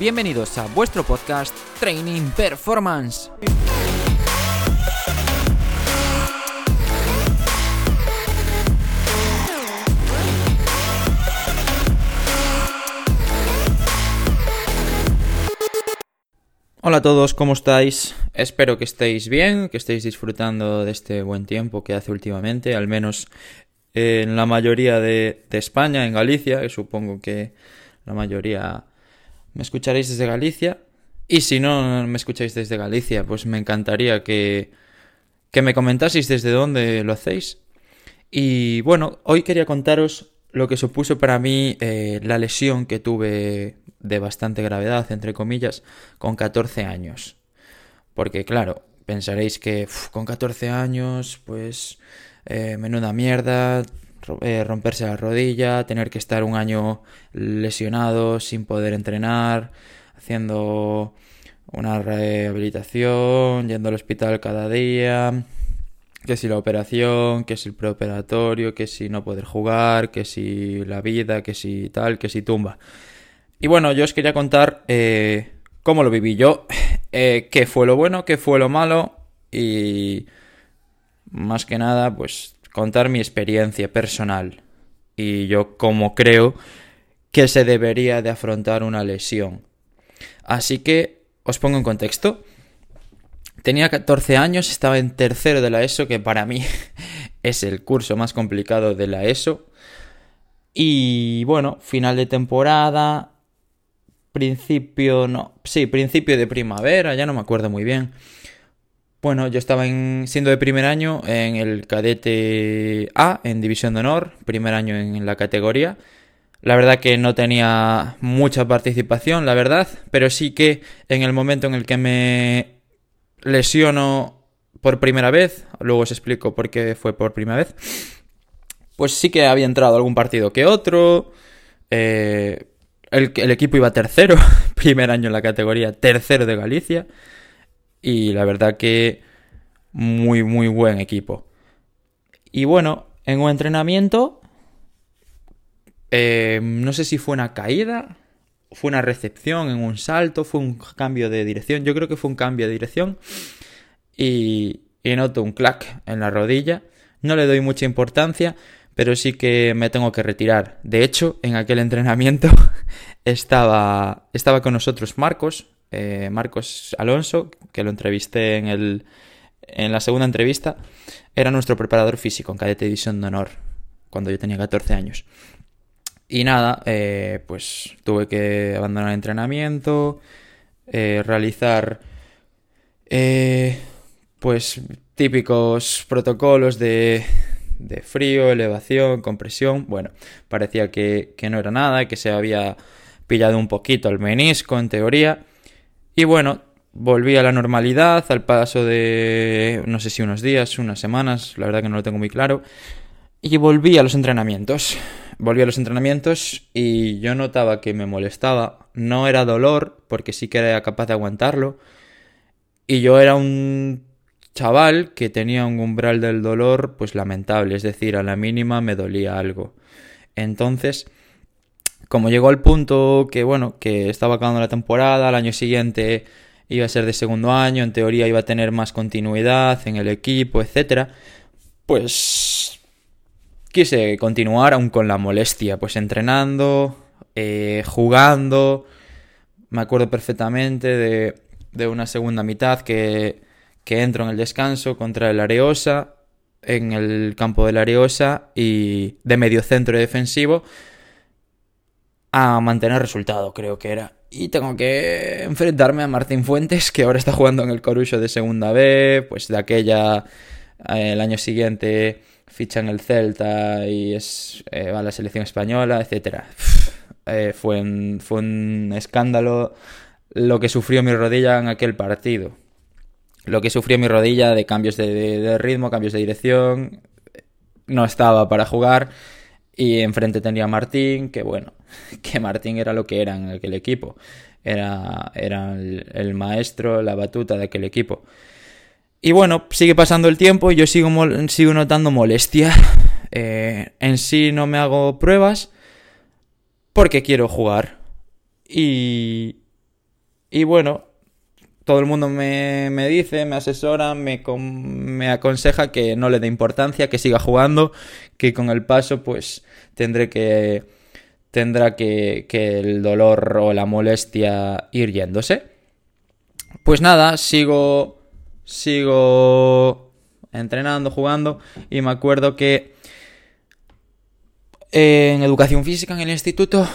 Bienvenidos a vuestro podcast Training Performance. Hola a todos, ¿cómo estáis? Espero que estéis bien, que estéis disfrutando de este buen tiempo que hace últimamente, al menos en la mayoría de, España, en Galicia, que supongo que la mayoría me escucharéis desde Galicia. Y si no me escucháis desde Galicia, pues me encantaría que, que me comentaseis desde dónde lo hacéis. Y bueno, hoy quería contaros lo que supuso para mí eh, la lesión que tuve de bastante gravedad, entre comillas, con 14 años. Porque claro, pensaréis que con 14 años, pues eh, menuda mierda, romperse la rodilla, tener que estar un año lesionado sin poder entrenar, haciendo una rehabilitación, yendo al hospital cada día, que si la operación, que si el preoperatorio, que si no poder jugar, que si la vida, que si tal, que si tumba. Y bueno, yo os quería contar eh, cómo lo viví yo, eh, qué fue lo bueno, qué fue lo malo y más que nada, pues contar mi experiencia personal y yo cómo creo que se debería de afrontar una lesión. Así que os pongo en contexto. Tenía 14 años, estaba en tercero de la ESO, que para mí es el curso más complicado de la ESO. Y bueno, final de temporada, principio, no, sí, principio de primavera, ya no me acuerdo muy bien. Bueno, yo estaba siendo de primer año en el cadete A, en División de Honor, primer año en la categoría. La verdad que no tenía mucha participación, la verdad, pero sí que en el momento en el que me lesiono por primera vez, luego os explico por qué fue por primera vez, pues sí que había entrado algún partido que otro. Eh, el equipo iba tercero, primer año en la categoría, tercero de Galicia. Y la verdad que muy, muy buen equipo. Y bueno, en un entrenamiento, eh, no sé si fue una caída, fue una recepción en un salto, fue un cambio de dirección. Yo creo que fue un cambio de dirección. Y, y noto un clac en la rodilla. No le doy mucha importancia, pero sí que me tengo que retirar. De hecho, en aquel entrenamiento estaba, estaba con nosotros Marcos, eh, Marcos Alonso, que lo entrevisté en, el, en la segunda entrevista, era nuestro preparador físico en Cadete División de Honor, cuando yo tenía 14 años. Y nada, eh, pues tuve que abandonar el entrenamiento, eh, realizar pues típicos protocolos de, de, frío, elevación, compresión. Bueno, parecía que, que no era nada, que se había pillado un poquito el menisco en teoría. Y bueno, volví a la normalidad al paso de, no sé si unos días, unas semanas, la verdad que no lo tengo muy claro. Y volví a los entrenamientos. Volví a los entrenamientos y yo notaba que me molestaba. No era dolor, porque sí que era capaz de aguantarlo. Y yo era un chaval que tenía un umbral del dolor pues lamentable, es decir, a la mínima me dolía algo. Entonces, como llegó al punto que, bueno, que estaba acabando la temporada, al año siguiente iba a ser de segundo año, en teoría iba a tener más continuidad en el equipo, etcétera, pues quise continuar aún con la molestia, pues entrenando, eh, jugando, me acuerdo perfectamente de, de una segunda mitad que, que entro en el descanso contra el Areosa, en el campo del Areosa y de medio centro defensivo, a mantener resultado, creo que era. Y tengo que enfrentarme a Martín Fuentes, que ahora está jugando en el Corucho de Segunda B, pues de aquella, eh, el año siguiente ficha en el Celta y es, eh, va a la selección española, etc. Eh, fue, un, fue un escándalo lo que sufrió mi rodilla en aquel partido. Lo que sufrió mi rodilla de cambios de ritmo, cambios de dirección. No estaba para jugar y enfrente tenía Martín, que bueno, que Martín era lo que era en aquel equipo. Era, era el, maestro, la batuta de aquel equipo. Y bueno, sigue pasando el tiempo yo sigo, sigo notando molestia. Eh, en sí no me hago pruebas porque quiero jugar. Y, Y bueno, todo el mundo me, dice, me asesora, me, me aconseja que no le dé importancia, que siga jugando, que con el paso pues tendré que tendrá que, que el dolor o la molestia ir yéndose. Pues nada, sigo sigo entrenando, jugando y me acuerdo que en educación física en el instituto,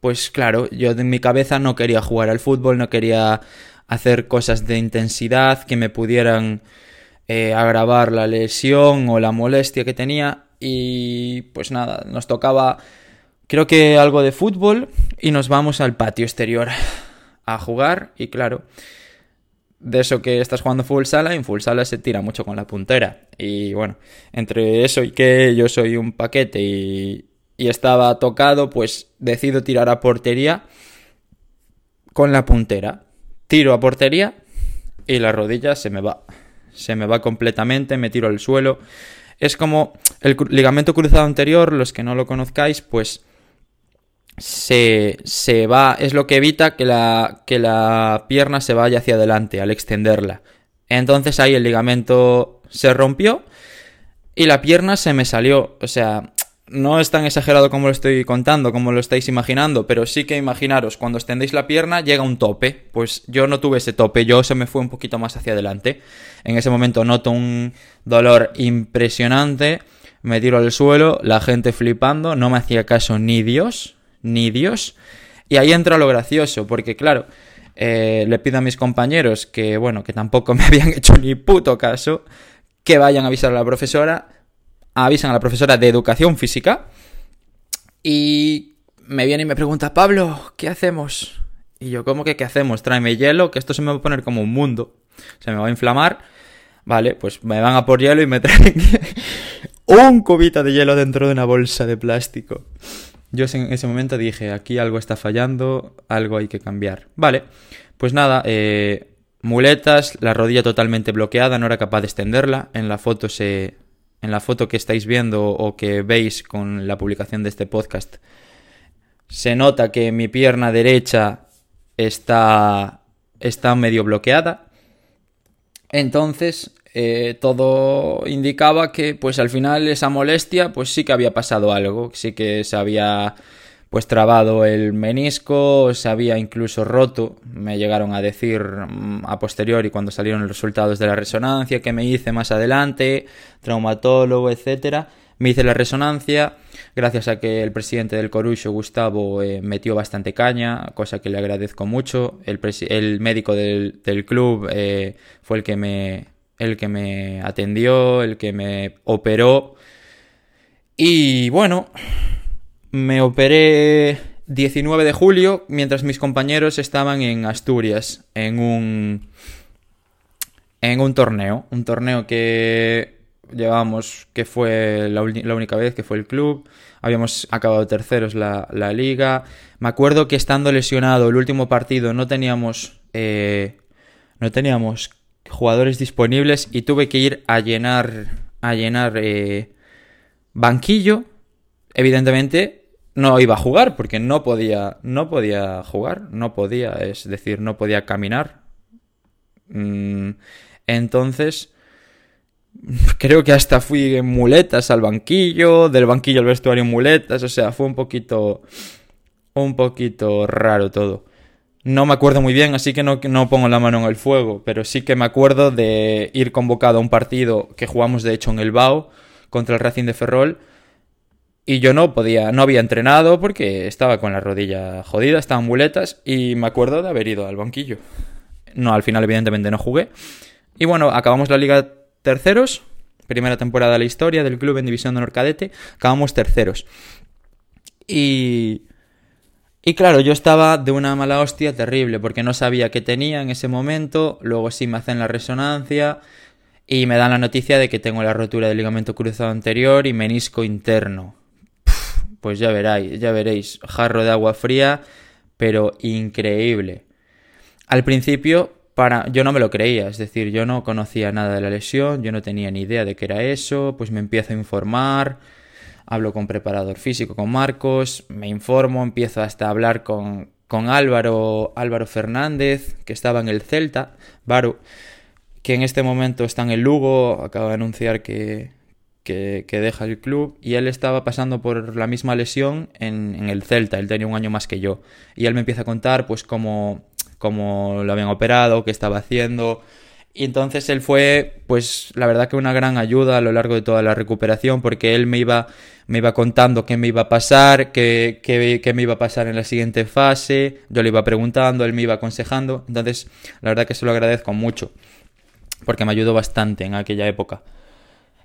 pues claro, yo en mi cabeza no quería jugar al fútbol, no quería hacer cosas de intensidad que me pudieran eh, agravar la lesión o la molestia que tenía y pues nada, nos tocaba creo que algo de fútbol y nos vamos al patio exterior a jugar y claro, de eso que estás jugando full sala, en full sala se tira mucho con la puntera. Y bueno, entre eso y que yo soy un paquete y, y estaba tocado, pues decido tirar a portería con la puntera. Tiro a portería y la rodilla se me va. Se me va completamente, me tiro al suelo. Es como el ligamento cruzado anterior, los que no lo conozcáis, pues se, se, va, es lo que evita que la, que la pierna se vaya hacia adelante al extenderla. Entonces ahí el ligamento se rompió y la pierna se me salió. O sea, no es tan exagerado como lo estoy contando, como lo estáis imaginando, pero sí que imaginaros, cuando extendéis la pierna llega un tope. Pues yo no tuve ese tope, yo se me fue un poquito más hacia adelante. En ese momento noto un dolor impresionante, me tiro al suelo, la gente flipando, no me hacía caso ni Dios ni Dios. Y ahí entra lo gracioso, porque claro, eh, le pido a mis compañeros que, bueno, que tampoco me habían hecho ni puto caso, que vayan a avisar a la profesora, avisan a la profesora de educación física, y me viene y me pregunta, Pablo, ¿qué hacemos? Y yo, ¿cómo que qué hacemos? Tráeme hielo, que esto se me va a poner como un mundo. Se me va a inflamar. Vale, pues me van a por hielo y me traen un cubito de hielo dentro de una bolsa de plástico. Yo en ese momento dije, aquí algo está fallando, algo hay que cambiar. Vale, pues nada, eh, muletas, la rodilla totalmente bloqueada, no era capaz de extenderla. En la foto se, en la foto que estáis viendo o que veis con la publicación de este podcast, se nota que mi pierna derecha está, está medio bloqueada. Entonces, eh, todo indicaba que pues al final esa molestia pues sí que había pasado algo, sí que se había pues trabado el menisco, se había incluso roto, me llegaron a decir mm, a posteriori cuando salieron los resultados de la resonancia que me hice más adelante, traumatólogo, etcétera. Me hice la resonancia, gracias a que el presidente del Corucho, Gustavo, eh, metió bastante caña, cosa que le agradezco mucho. El, médico del, del club eh, fue el que me, el que me atendió, el que me operó. Y bueno, me operé 19 de julio mientras mis compañeros estaban en Asturias, en un en un torneo, un torneo que llevamos, que fue la, única vez que fue el club, habíamos acabado terceros la, la, liga, me acuerdo que estando lesionado el último partido no teníamos, eh, no teníamos jugadores disponibles y tuve que ir a llenar, a llenar eh, banquillo. Evidentemente no iba a jugar porque no podía, no podía jugar, no podía, es decir, no podía caminar. Mm, entonces, creo que hasta fui en muletas al banquillo, del banquillo al vestuario en muletas, o sea, fue un poquito, un poquito raro todo. No me acuerdo muy bien, así que no, no, pongo la mano en el fuego, pero sí que me acuerdo de ir convocado a un partido que jugamos de hecho en el BAO contra el Racing de Ferrol y yo no podía, no había entrenado porque estaba con la rodilla jodida, estaban muletas y me acuerdo de haber ido al banquillo. No, al final evidentemente no jugué. Y bueno, acabamos la liga terceros, primera temporada de la historia del club en División de Honor Cadete, acabamos terceros. Y y claro, yo estaba de una mala hostia terrible porque no sabía qué tenía en ese momento, luego sí me hacen la resonancia y me dan la noticia de que tengo la rotura del ligamento cruzado anterior y menisco interno. Pues ya veréis, ya veréis, jarro de agua fría, pero increíble. Al principio para yo no me lo creía, es decir, yo no conocía nada de la lesión, yo no tenía ni idea de qué era eso, pues me empiezo a informar hablo con preparador físico, con Marcos, me informo, empiezo hasta a hablar con, con Álvaro, Álvaro Fernández, que estaba en el Celta, Baru, que en este momento está en el Lugo, acaba de anunciar que, que, deja el club, y él estaba pasando por la misma lesión en, el Celta, él tenía un año más que yo, y él me empieza a contar pues cómo, cómo lo habían operado, qué estaba haciendo, y entonces él fue, pues la verdad que una gran ayuda a lo largo de toda la recuperación, porque él me iba, me iba contando qué me iba a pasar, qué, qué, qué, me iba a pasar en la siguiente fase, yo le iba preguntando, él me iba aconsejando, entonces la verdad que se lo agradezco mucho, porque me ayudó bastante en aquella época.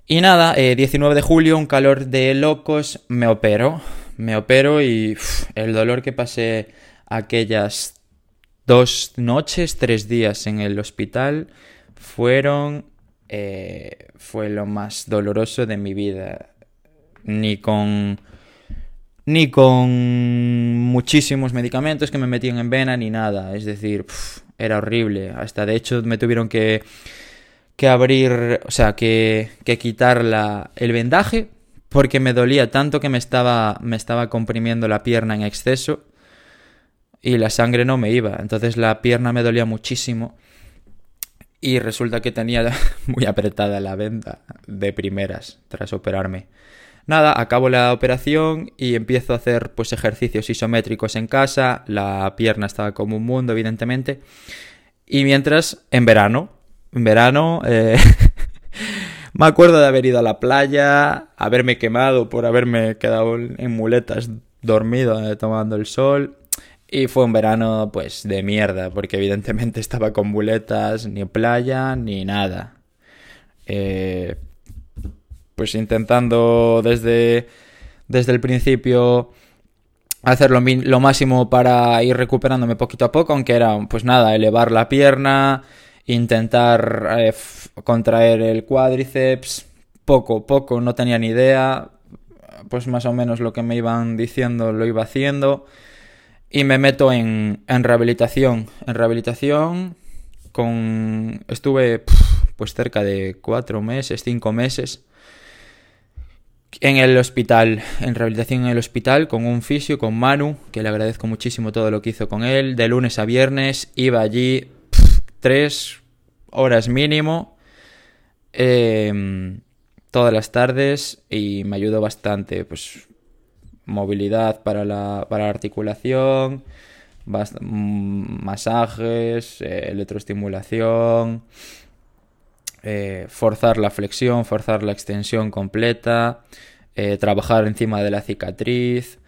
Y nada, 19 eh, de julio, un calor de locos, me opero, me opero y el dolor que pasé aquellas dos noches, tres días en el hospital fueron... Eh, fue lo más doloroso de mi vida. Ni con... Ni con muchísimos medicamentos que me metían en vena ni nada. Es decir, era horrible. Hasta de hecho me tuvieron que, que abrir, o sea, que, que quitar la, el vendaje porque me dolía tanto que me estaba, me estaba comprimiendo la pierna en exceso y la sangre no me iba. Entonces la pierna me dolía muchísimo y resulta que tenía muy apretada la venda de primeras tras operarme. Nada, acabo la operación y empiezo a hacer pues ejercicios isométricos en casa, la pierna estaba como un mundo evidentemente y mientras en verano, en verano eh, me acuerdo de haber ido a la playa, haberme quemado por haberme quedado en muletas dormido eh, tomando el sol y fue un verano, pues, de mierda, porque evidentemente estaba con buletas, ni playa, ni nada. Eh, pues intentando desde, desde el principio hacer lo, lo, máximo para ir recuperándome poquito a poco, aunque era, pues nada, elevar la pierna, intentar eh, contraer el cuádriceps, poco, poco, no tenía ni idea, pues más o menos lo que me iban diciendo lo iba haciendo y me meto en, en rehabilitación. En rehabilitación con... estuve pues cerca de cuatro meses, cinco meses en el hospital, en rehabilitación en el hospital con un fisio, con Manu, que le agradezco muchísimo todo lo que hizo con él. De lunes a viernes iba allí tres horas mínimo. Em, todas las tardes y me ayudó bastante. Pues movilidad para la, para la articulación, mm, masajes, eh, electroestimulación, eh, forzar la flexión, forzar la extensión completa, eh, trabajar encima de la cicatriz.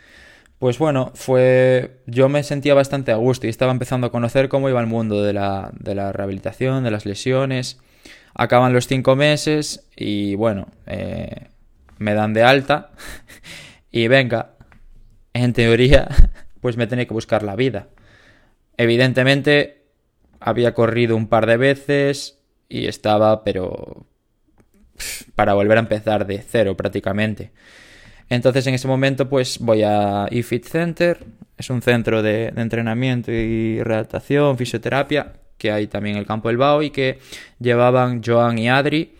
Pues bueno, fue. Yo me sentía bastante a gusto y estaba empezando a conocer cómo iba el mundo de la, de la rehabilitación, de las lesiones. Acaban los cinco meses y bueno, me dan de alta Y venga, en teoría, pues me tenía que buscar la vida. Evidentemente, había corrido un par de veces y estaba, pero para volver a empezar de cero prácticamente. Entonces en ese momento pues voy a eFit Center, es un centro de, entrenamiento y readaptación, fisioterapia, que hay también en el campo del Bao y que llevaban Joan y Adri,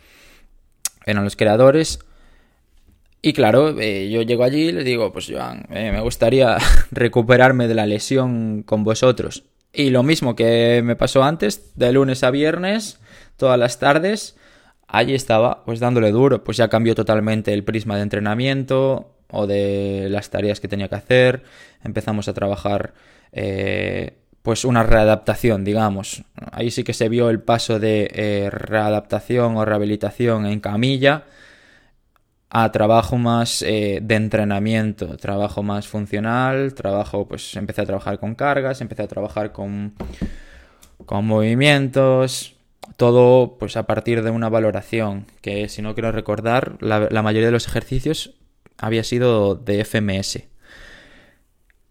eran los creadores, y claro, eh, yo llego allí y les digo, pues Joan, eh, me gustaría recuperarme de la lesión con vosotros. Y lo mismo que me pasó antes, de lunes a viernes, todas las tardes, allí estaba, pues dándole duro, pues ya cambió totalmente el prisma de entrenamiento o de las tareas que tenía que hacer. Empezamos a trabajar, eh, pues una readaptación, digamos. Ahí sí que se vio el paso de readaptación o rehabilitación en camilla a trabajo más eh, de entrenamiento, trabajo más funcional, trabajo, pues empecé a trabajar con cargas, empecé a trabajar con, con movimientos, todo pues a partir de una valoración, que si no quiero recordar, la, mayoría de los ejercicios había sido de FMS.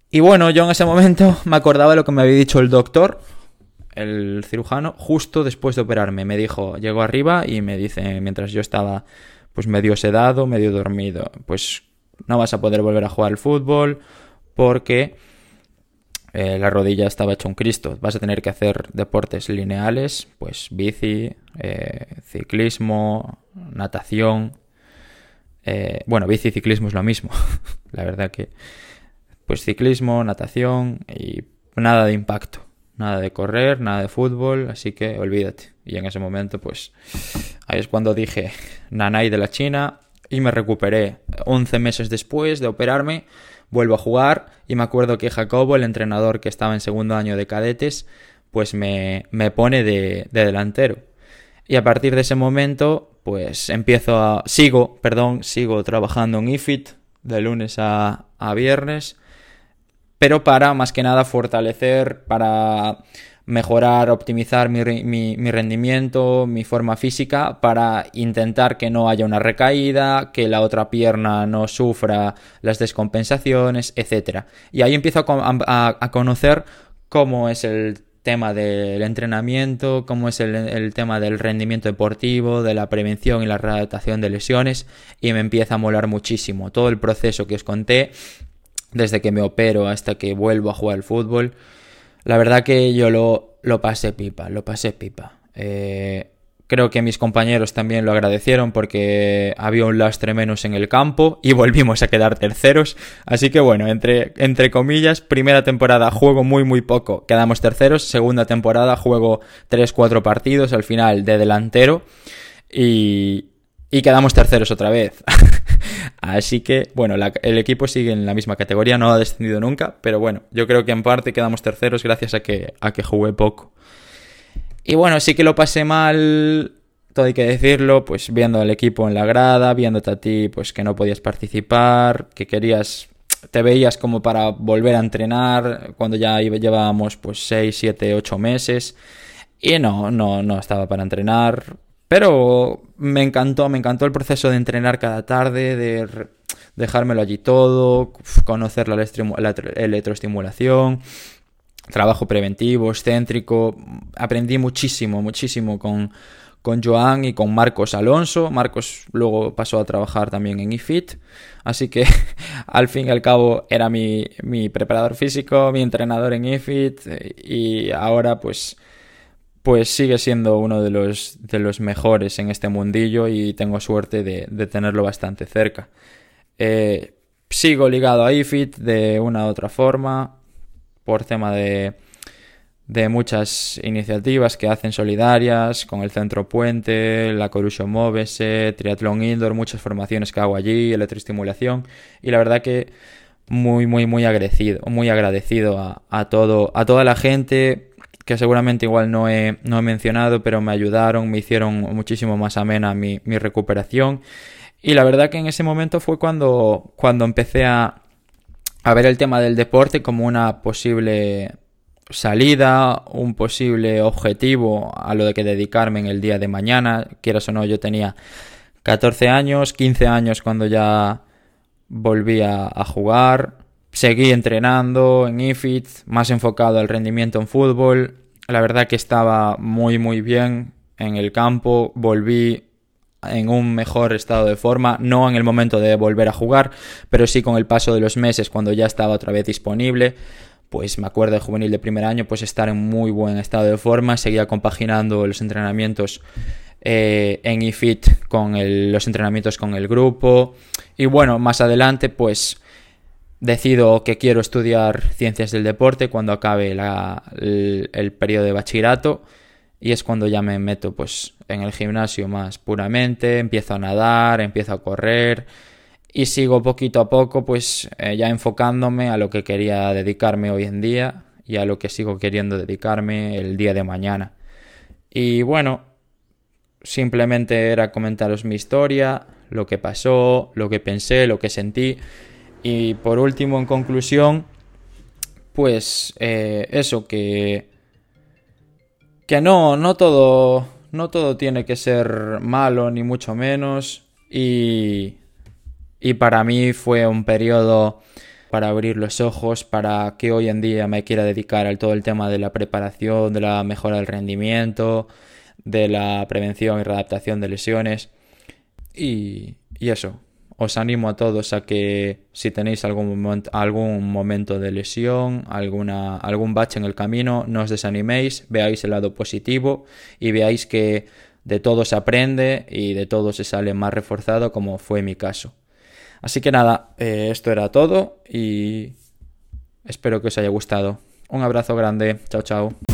Y bueno, yo en ese momento me acordaba de lo que me había dicho el doctor, el cirujano, justo después de operarme. Me dijo, llegó arriba y me dice, mientras yo estaba pues medio sedado, medio dormido. Pues no vas a poder volver a jugar al fútbol porque eh, la rodilla estaba hecho un Cristo. Vas a tener que hacer deportes lineales, pues bici, eh, ciclismo, natación. Eh, bueno, bici y ciclismo es lo mismo. la verdad que, pues ciclismo, natación y nada de impacto. Nada de correr, nada de fútbol, así que olvídate. Y en ese momento, pues, ahí es cuando dije, Nanay de la China, y me recuperé. 11 meses después de operarme, vuelvo a jugar, y me acuerdo que Jacobo, el entrenador que estaba en segundo año de cadetes, pues me, me pone de, de delantero. Y a partir de ese momento, pues empiezo a... Sigo, perdón, sigo trabajando en IFIT de lunes a, a viernes pero para más que nada fortalecer, para mejorar, optimizar mi, mi, rendimiento, mi forma física, para intentar que no haya una recaída, que la otra pierna no sufra las descompensaciones, etc. Y ahí empiezo a, a, conocer cómo es el tema del entrenamiento, cómo es el, el, tema del rendimiento deportivo, de la prevención y la readaptación de lesiones, y me empieza a molar muchísimo todo el proceso que os conté desde que me opero hasta que vuelvo a jugar al fútbol. La verdad que yo lo, lo pasé pipa, lo pasé pipa. Eh, creo que mis compañeros también lo agradecieron porque había un lastre menos en el campo y volvimos a quedar terceros. Así que bueno, entre, entre comillas, primera temporada juego muy muy poco, quedamos terceros. Segunda temporada juego 3-4 partidos al final de delantero y, y quedamos terceros otra vez. Así que, bueno, el equipo sigue en la misma categoría, no ha descendido nunca, pero bueno, yo creo que en parte quedamos terceros gracias a que, a que jugué poco. Y bueno, sí que lo pasé mal, todo hay que decirlo, pues viendo al equipo en la grada, viéndote a ti, pues que no podías participar, que querías, te veías como para volver a entrenar, cuando ya llevábamos pues 6, 7, 8 meses. Y no, no, no estaba para entrenar. Pero me encantó, me encantó el proceso de entrenar cada tarde, de dejármelo allí todo, conocer la, electroestimulación, trabajo preventivo, excéntrico. Aprendí muchísimo, muchísimo con, con Joan y con Marcos Alonso. Marcos luego pasó a trabajar también en IFIT. Así que al fin y al cabo era mi, mi preparador físico, mi entrenador en IFIT y ahora pues pues sigue siendo uno de los, de los mejores en este mundillo y tengo suerte de, tenerlo bastante cerca. Eh, sigo ligado a IFIT de una u otra forma por tema de, de muchas iniciativas que hacen solidarias con el Centro Puente, la Corusio Móvese, Triatlón Indoor, muchas formaciones que hago allí, electroestimulación y la verdad que muy muy muy agradecido, muy agradecido a, a todo a toda la gente que seguramente igual no he, no he mencionado, pero me ayudaron, me hicieron muchísimo más amena mi, mi recuperación. Y la verdad que en ese momento fue cuando, cuando empecé a, a ver el tema del deporte como una posible salida, un posible objetivo a lo de que dedicarme en el día de mañana. Quieras o no, yo tenía 14 años, 15 años cuando ya volví a, a jugar seguí entrenando en IFIT, más enfocado al rendimiento en fútbol. La verdad que estaba muy muy bien en el campo, volví en un mejor estado de forma, no en el momento de volver a jugar, pero sí con el paso de los meses cuando ya estaba otra vez disponible. Pues me acuerdo de juvenil de primer año, pues estar en muy buen estado de forma, seguía compaginando los entrenamientos eh, en IFIT con los entrenamientos con el grupo. Y bueno, más adelante, pues decido que quiero estudiar ciencias del deporte cuando acabe el, periodo de bachillerato y es cuando ya me meto pues en el gimnasio más puramente, empiezo a nadar, empiezo a correr y sigo poquito a poco pues eh, ya enfocándome a lo que quería dedicarme hoy en día y a lo que sigo queriendo dedicarme el día de mañana. Y bueno, simplemente era comentaros mi historia, lo que pasó, lo que pensé, lo que sentí y por último, en conclusión, pues eh, eso, que, que no, no todo, no todo tiene que ser malo, ni mucho menos. Y, y para mí fue un periodo para abrir los ojos, para que hoy en día me quiera dedicar al todo el tema de la preparación, de la mejora del rendimiento, de la prevención y readaptación de lesiones. Y, y eso, os animo a todos a que si tenéis algún algún momento de lesión, alguna, algún bache en el camino, no os desaniméis, veáis el lado positivo y veáis que de todo se aprende y de todo se sale más reforzado como fue mi caso. Así que nada, eh, esto era todo y espero que os haya gustado. Un abrazo grande. Chao, chao.